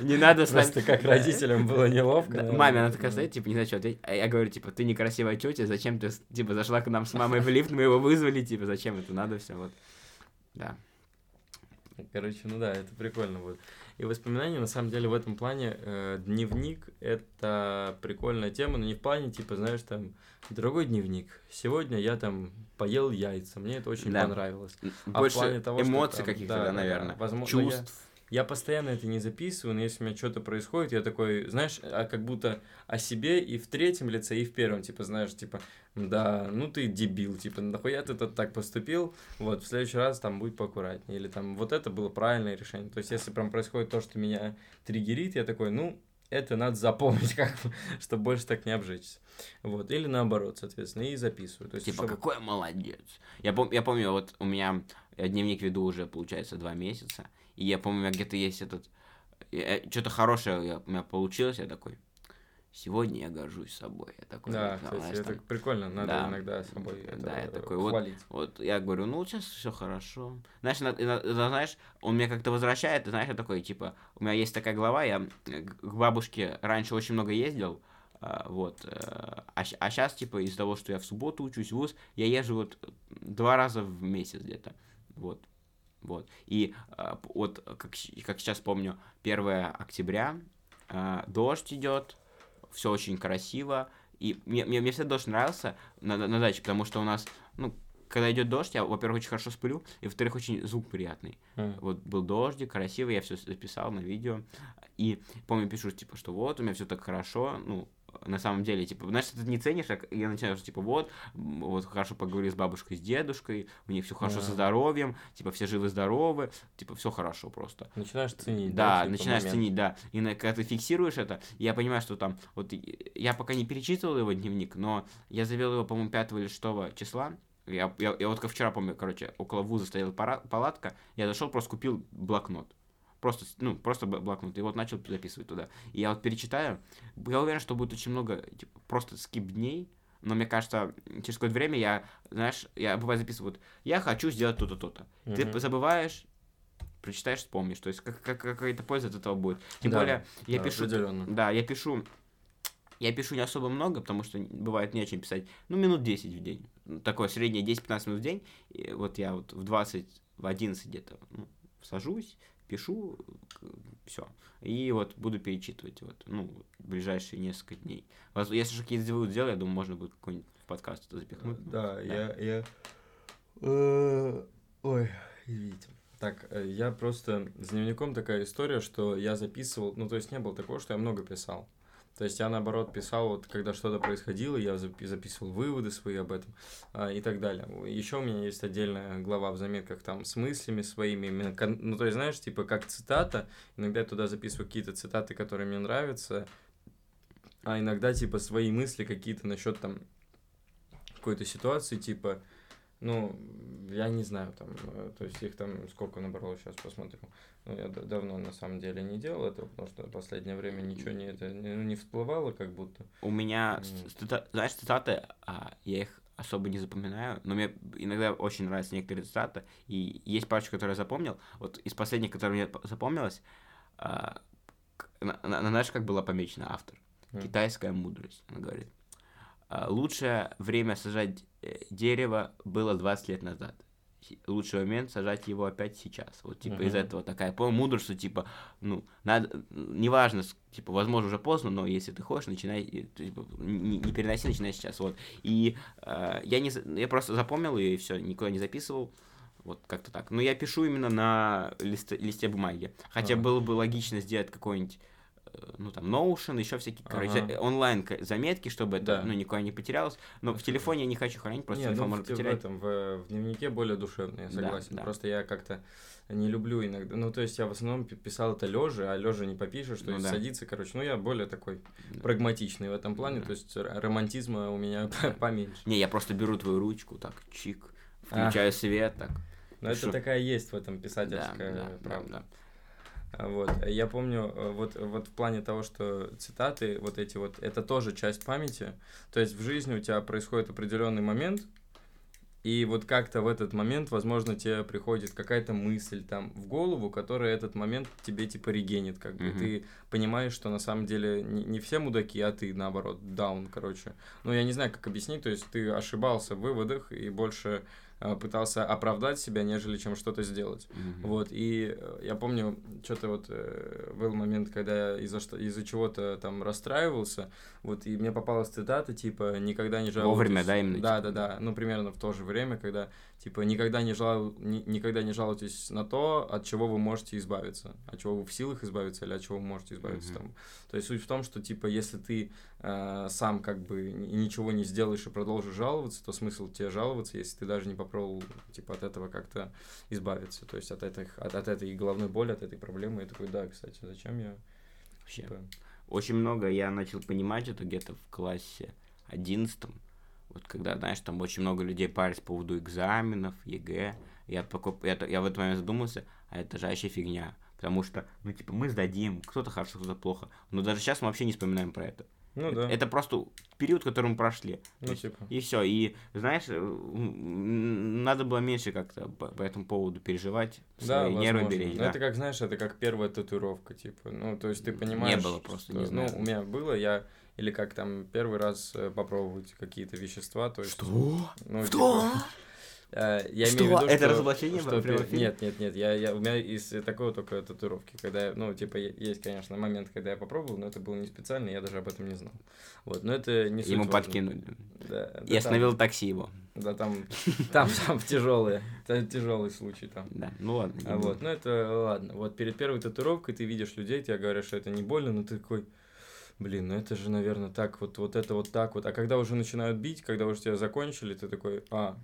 не надо с нами... Просто как родителям было неловко. Маме она такая стоит, типа, не знаю, что ответить. А я говорю, типа, ты некрасивая тетя, зачем ты, типа, зашла к нам с мамой в лифт, мы его вызвали, типа, зачем это надо все, вот. Да. Короче, ну да, это прикольно будет. И воспоминания, на самом деле, в этом плане э, дневник — это прикольная тема, но не в плане, типа, знаешь, там, дорогой дневник, сегодня я там поел яйца, мне это очень да. понравилось. Больше а в плане того, эмоций каких-то, да, да, наверное, да, возможно, чувств. Я, я постоянно это не записываю, но если у меня что-то происходит, я такой, знаешь, а как будто о себе и в третьем лице, и в первом, типа, знаешь, типа, да, ну ты дебил, типа, нахуя ты тут так поступил, вот, в следующий раз там будет поаккуратнее, или там, вот это было правильное решение. То есть, если прям происходит то, что меня триггерит, я такой, ну, это надо запомнить, как чтобы больше так не обжечься. Вот. Или наоборот, соответственно, и записываю. То есть, типа, чтобы... какой молодец. Я, пом- я помню, вот у меня я дневник веду уже, получается, два месяца. И я помню, у меня где-то есть этот... Что-то хорошее у меня получилось, я такой, сегодня я горжусь собой. Я такой, да, ну, кстати, это там... прикольно, надо да, иногда собой это Да, я такой, вот, вот я говорю, ну, сейчас все хорошо. Знаешь, на, на, на, знаешь, он меня как-то возвращает, знаешь, я такой, типа, у меня есть такая глава, я к бабушке раньше очень много ездил, а, вот, э, а, а сейчас, типа, из-за того, что я в субботу учусь в ВУЗ, я езжу вот два раза в месяц где-то, вот. Вот. И а, вот, как, как сейчас помню, 1 октября, дождь идет, все очень красиво. И мне, мне, мне всегда дождь нравился на, на, даче, потому что у нас, ну, когда идет дождь, я, во-первых, очень хорошо сплю, и, во-вторых, очень звук приятный. Mm. Вот был дождик, красивый, я все записал на видео. И помню, пишу, типа, что вот, у меня все так хорошо, ну, на самом деле, типа, знаешь, ты не ценишь, а я начинаю, что, типа, вот, вот, хорошо поговорил с бабушкой, с дедушкой, у них все хорошо yeah. со здоровьем, типа, все живы-здоровы, типа, все хорошо просто. Начинаешь ценить, да? Да, типа, начинаешь момент. ценить, да. И на, когда ты фиксируешь это, я понимаю, что там, вот, я пока не перечитывал его дневник, но я завел его, по-моему, 5 или 6 числа, я, я, я вот как вчера помню, короче, около вуза стояла палатка, я зашел, просто купил блокнот. Просто, ну, просто блокнот. И вот начал записывать туда. И я вот перечитаю. Я уверен, что будет очень много типа, просто скип дней. Но мне кажется, через какое-то время я, знаешь, я бывает записываю, вот, я хочу сделать то-то, то-то. Mm-hmm. Ты забываешь, прочитаешь, вспомнишь. То есть как, как, какая-то польза от этого будет. Тем да, более, я да, пишу... Да, я пишу... Я пишу не особо много, потому что бывает не о чем писать. Ну, минут 10 в день. Такое среднее 10-15 минут в день. И вот я вот в 20, в 11 где-то ну, сажусь, пишу, все. И вот буду перечитывать вот, ну, ближайшие несколько дней. Если же какие-то выводы сделаю, я думаю, можно будет какой-нибудь в подкаст это запихнуть. Да, да. я... я... Э, ой, извините. Так, э, я просто с дневником такая история, что я записывал, ну, то есть не было такого, что я много писал. То есть я наоборот писал, вот когда что-то происходило, я записывал выводы свои об этом а, и так далее. Еще у меня есть отдельная глава в заметках там с мыслями своими, именно, ну то есть знаешь, типа как цитата, иногда я туда записываю какие-то цитаты, которые мне нравятся, а иногда типа свои мысли какие-то насчет там какой-то ситуации, типа ну, я не знаю, там, э, то есть их там сколько набрало, сейчас посмотрим. Ну, я давно на самом деле не делал этого, потому что в последнее время ничего не, это, не, ну, не всплывало как будто. У меня, mm. знаешь, цитаты, а, я их особо не запоминаю, но мне иногда очень нравятся некоторые цитаты, и есть парочку, которые я запомнил. Вот из последних, которые мне запомнилось, а, на, на, знаешь, как была помечена автор? Mm. Китайская мудрость, она говорит. А, лучшее время сажать э, дерево было 20 лет назад. Лучший момент сажать его опять сейчас. Вот типа uh-huh. из этого такая по мудрость, что типа, ну, надо, неважно, типа, возможно, уже поздно, но если ты хочешь, начинай, типа, не, не переноси, начинай сейчас. Вот. И э, я не я просто запомнил ее и все, никуда не записывал. Вот как-то так. Но я пишу именно на листе, листе бумаги. Хотя uh-huh. было бы логично сделать какой-нибудь ну, там, Notion, еще всякие, короче, Ага. онлайн заметки, чтобы это, Да. ну, никуда не потерялось. Но в телефоне я не хочу хранить, просто Не, телефон ну, в, те- в потерять. этом, в, в дневнике более душевно, я Да, согласен. да. Просто я как-то не люблю иногда. Ну, то есть я в основном пи- писал это лежа, а лежа не попишешь, то Ну есть да. садиться, короче. Ну, я более такой Да. прагматичный в этом плане, Да. то есть романтизма у меня поменьше. Не, я просто беру твою ручку, так, чик, А. включаю свет, так. Но это Шо? такая есть в этом Да, писательская да, да, правда. да. А, Вот. Я помню, э, вот, вот в плане того, что цитаты, вот эти вот, это тоже часть памяти. То есть в жизни у тебя происходит определенный момент, и вот как-то в этот момент, возможно, тебе приходит какая-то мысль там в голову, которая этот момент тебе типа регенит, как бы. Мгм. Ты понимаешь, что на самом деле не, не все мудаки, а ты наоборот, даун, короче. Ну, я не знаю, как объяснить, то есть ты ошибался в выводах и больше э, пытался оправдать себя, нежели чем что-то сделать. Мгм. Вот, и э, я помню, что-то вот э, был момент, когда я из-за что, из-за чего-то там расстраивался, вот, и мне попалась цитата, типа, никогда не жалуйтесь. Вовремя, да, именно, Да, типа? да, да, ну, примерно в то же время, когда, типа, никогда не, жал, ни- никогда не жалуйтесь на то, от чего вы можете избавиться, от чего вы в силах избавиться или от чего вы можете избавиться Мгм. там. То есть суть в том, что, типа, если ты э, сам как бы ни- ничего не сделаешь и продолжишь жаловаться, то смысл тебе жаловаться, если ты даже не попробовал, типа, от этого как-то избавиться, то есть от, этих, от, от этой головной боли, от этой проблемы. Я такой, да, кстати, зачем я, Вообще. типа, Очень много я начал понимать это где-то в классе одиннадцатом. Вот когда, знаешь, там очень много людей парились по поводу экзаменов, ЕГЭ. Я, такой, я, я в этот момент задумался, а это же вообще фигня. Потому что, ну, типа, мы сдадим, кто-то хорошо, кто-то плохо. Но даже сейчас мы вообще не вспоминаем про это. Ну да, Это просто период, который мы прошли. Ну есть типа, И все. И знаешь, э, надо было меньше как-то по, по этому поводу переживать, да, свои нервы беречь. Ну, да. это как, знаешь, это как первая татуировка, типа, ну, то есть ты Не понимаешь, было просто, что- не знаю. ну, у меня было, я, или как там, первый раз э, попробовать какие-то вещества, то есть, Что? ну, Что? типа, я Что? имею в виду, Это что- разоблачение что пер-? Нет, нет, нет, я, я, у меня из такого только татуировки, когда, я- ну, типа, есть, конечно, момент, когда я попробовал, но это было не специально, я даже об этом не знал. Вот, но это не Ему важно. подкинули. Да, да там- остановил такси его. Да, там, там, там тяжелые, тяжелый случай там. Да, ну ладно. А вот, ну это ладно. Вот перед первой татуировкой ты видишь людей, тебе говорят, что это не больно, но ты такой, блин, ну это же, наверное, так вот, вот это вот так вот. А когда уже начинают бить, когда уже тебя закончили, ты такой, а,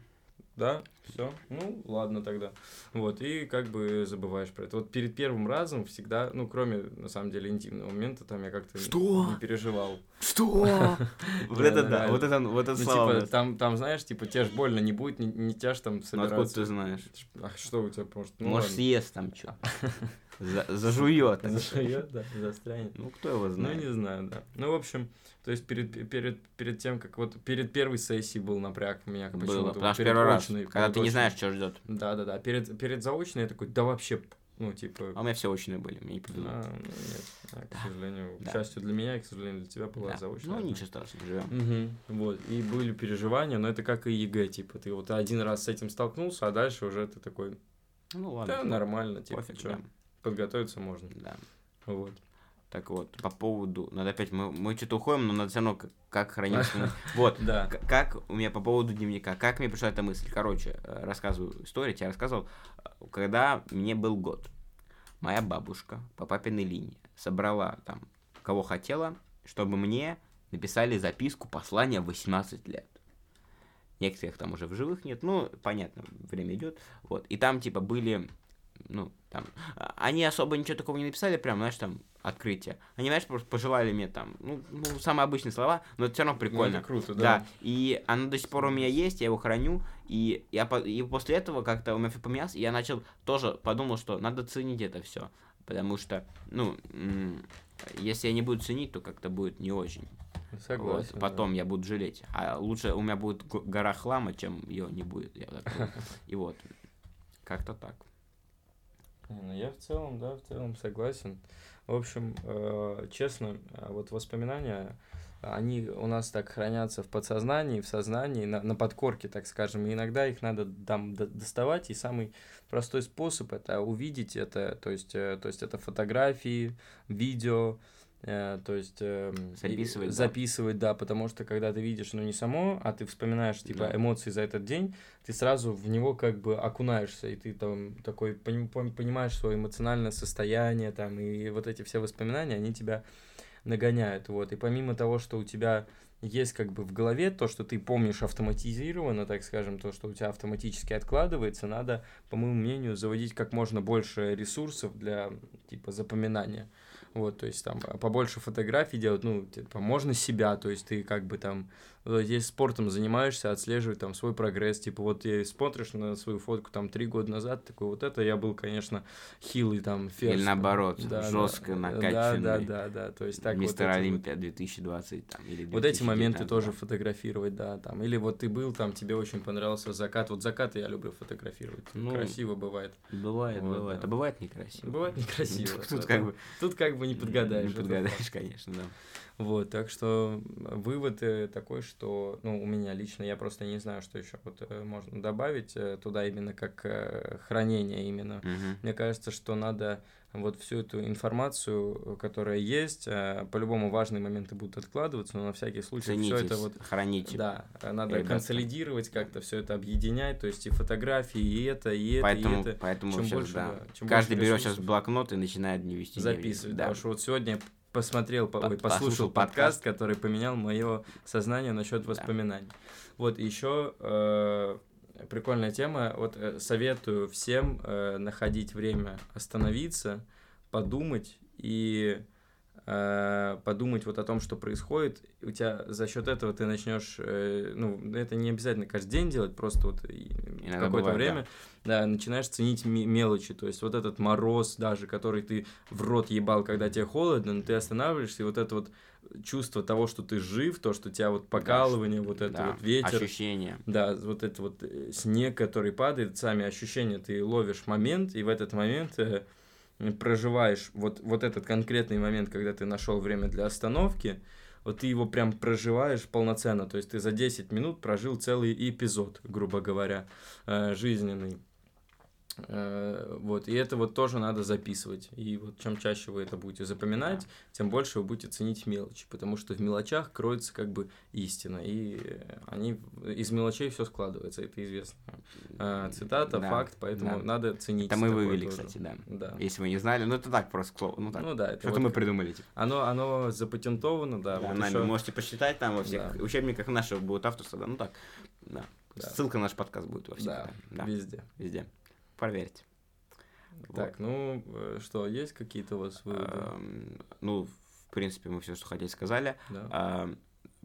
да, все, ну ладно тогда. Вот, и как бы забываешь про это. Вот перед первым разом всегда, ну кроме, на самом деле, интимного момента, там я как-то Что? не переживал. Что? Вот это да, вот это, вот это Ну, слава. типа, там, там, знаешь, типа, тебе ж больно не будет, не, не тебя ж там Ну собираться. откуда ты знаешь? А что у тебя, может, ну, Может, ладно. съест там что. Зажует. Зашует, да, застрянет. Ну, кто его Ну, знает. не знаю, да. Ну, в общем, то есть перед, перед, перед тем, как вот перед первой сессией был напряг у меня Было, почему-то. потому что перед первый раз, очной, когда ты не очной. знаешь, что ждет. Да, да, да. Перед, перед заочной я такой, да вообще, ну, типа... А у меня все очные были, мне не повезло. а, ну, нет, а, к Да. сожалению, Да. к счастью для меня и, к сожалению, для тебя была Да. заочная. Ну, ничего страшного, живем. Мгм. Вот, и были переживания, но это как и ЕГЭ, типа, ты вот один раз с этим столкнулся, а дальше уже ты такой, Ну, да, ладно. нормально, типа, Пофиг, чё, да. подготовиться можно. Да. Вот. Так вот, по поводу, надо опять, мы, мы что-то уходим, но надо все равно как, как хранить. Вот, Да. Как у меня по поводу дневника, как мне пришла эта мысль? Короче, э, рассказываю историю, я рассказывал, э, когда мне был год, моя бабушка по папиной линии собрала там, кого хотела, чтобы мне написали записку, послание в 18 лет. Некоторых там уже в живых нет, ну, понятно, время идет, вот. И там, типа, были, ну, там, а, они особо ничего такого не написали, прям, знаешь, там, открытие. Они, знаешь, просто пожелали мне там, ну, ну, самые обычные слова, но это все равно Ну, прикольно. это круто, Да, да. и оно до сих пор у меня есть, я его храню, и я по- и после этого как-то у меня всё поменялось, и я начал тоже подумал, что надо ценить это все, потому что, ну, если я не буду ценить, то как-то будет не очень. Согласен. Вот, да. потом я буду жалеть. А лучше у меня будет гора хлама, чем ее не будет. Я так думаю. И вот, как-то так. Не, Ну, я в целом, да, в целом согласен. В общем, э, честно, э, вот воспоминания, они у нас так хранятся в подсознании, в сознании, на, на подкорке, так скажем, и иногда их надо там доставать, и самый простой способ это увидеть это, то есть, э, то есть это фотографии, видео, то есть э, записывать, да. записывать, да, потому что когда ты видишь, ну не само, а ты вспоминаешь типа да. эмоции за этот день, ты сразу в него как бы окунаешься, и ты там такой понимаешь свое эмоциональное состояние, там, и вот эти все воспоминания, они тебя нагоняют, вот, и помимо того, что у тебя есть как бы в голове то, что ты помнишь автоматизированно, так скажем, то, что у тебя автоматически откладывается, надо, по моему мнению, заводить как можно больше ресурсов для, типа, запоминания. Вот, то есть там побольше фотографий делать, ну, типа, можно себя, то есть ты как бы там если спортом занимаешься, отслеживать там свой прогресс, типа вот ты смотришь на свою фотку там три года назад, такой вот это я был, конечно, хилый там ферзь. Или наоборот, да, жестко да, накачанный. Да, да, да, да, то есть так Мистер вот Олимпия вот, 2020 там, или 2019, Вот эти моменты да. тоже фотографировать, да, там, или вот ты был там, тебе очень понравился закат, вот закаты я люблю фотографировать, ну, красиво бывает. Бывает, вот, бывает, да. а бывает некрасиво. Бывает некрасиво. Тут как бы... Тут как бы не подгадаешь. Не подгадаешь, конечно, да. Вот, так что вывод э, такой, что, ну, у меня лично, я просто не знаю, что еще вот э, можно добавить э, туда именно как хранение именно. Угу. Мне кажется, что надо вот всю эту информацию, которая есть, по-любому важные моменты будут откладываться, но на всякий случай все это вот храните. Да, надо ребята. консолидировать как-то все это объединять, то есть и фотографии, и это, и это, поэтому, и это. Поэтому чем сейчас, больше, да. чем Каждый берет сейчас блокнот и начинает не вести. Записывать, да. потому что вот сегодня посмотрел, Под, ой, послушал, послушал подкаст, подкаст, который поменял мое сознание насчет воспоминаний. Да. Вот еще э, прикольная тема. Вот э, советую всем э, находить время остановиться, подумать и Э, подумать вот о том, что происходит, у тебя за счет этого ты начнешь, э, ну, это не обязательно каждый день делать, просто вот какое-то время, да. да, начинаешь ценить мелочи, то есть вот этот мороз даже, который ты в рот ебал, когда тебе холодно, но ты останавливаешься, и вот это вот чувство того, что ты жив, то, что у тебя вот покалывание, да, вот это да, вот ветер. Ощущение. Да, вот это вот э, снег, который падает, сами ощущения, ты ловишь момент, и в этот момент проживаешь вот, вот этот конкретный момент, когда ты нашел время для остановки, вот ты его прям проживаешь полноценно, то есть ты за 10 минут прожил целый эпизод, грубо говоря, э, жизненный. Э, вот, и это вот тоже надо записывать. И вот чем чаще вы это будете запоминать, тем больше вы будете ценить мелочи, потому что в мелочах кроется как бы истина, и они из мелочей все складывается, это известно. Э, цитата, да, факт, поэтому да. надо ценить. Это мы вывели, тоже. кстати, да. да. Если вы не знали, ну это так просто, ну так. Ну да, это что-то вот мы придумали. Типа. Оно, оно запатентовано, да. да вот нами еще... можете посчитать там во всех да. учебниках нашего будет авторство, да, ну так, да. да. Ссылка на наш подкаст будет во всех. Да, да. везде. Везде. Поверьте. Так, вот. ну э, что, есть какие-то у вас выводы? А, ну, в принципе, мы все, что хотели, сказали. Да. А,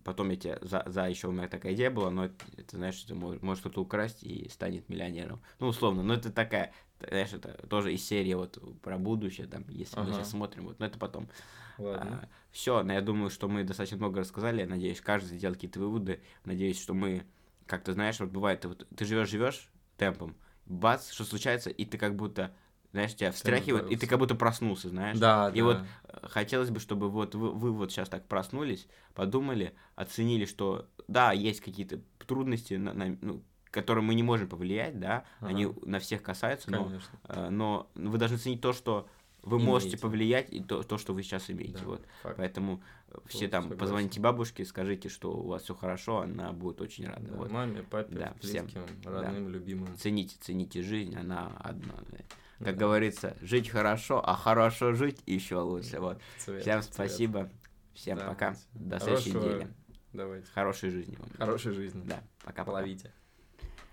потом я тебе, за, за еще у меня такая идея была, но это, это знаешь, что может, может кто-то украсть и станет миллионером. Ну, условно, но это такая, знаешь, это тоже из серии вот про будущее, там, если ага. мы сейчас смотрим, вот, но это потом. Ладно. А, все, но я думаю, что мы достаточно много рассказали, я надеюсь, каждый сделал какие-то выводы, надеюсь, что мы, как ты знаешь, вот бывает, ты, вот, ты живешь, живешь темпом, бац, что случается, и ты как будто, знаешь, тебя встряхивает, и ты как будто проснулся, знаешь. Да, И да. вот хотелось бы, чтобы вот вы, вы вот сейчас так проснулись, подумали, оценили, что да, есть какие-то трудности, на, на, ну, которые мы не можем повлиять, да, ага. они на всех касаются, но, э, но вы должны ценить то, что вы имеете. можете повлиять и то, то, что вы сейчас имеете. Да, вот. Факт. Поэтому все вот, там согласен. позвоните бабушке, скажите, что у вас все хорошо, она будет очень рада. Да, вот. Маме, папе, да, близким, всем, родным, да. любимым. Цените, цените жизнь, она одна. Как да. говорится, жить хорошо, а хорошо жить еще лучше. Вот. Цвет, всем спасибо, цвет. всем да, пока, до следующей недели. Давайте. Хорошей жизни вам. Хорошей жизни. Да, пока. Ловите.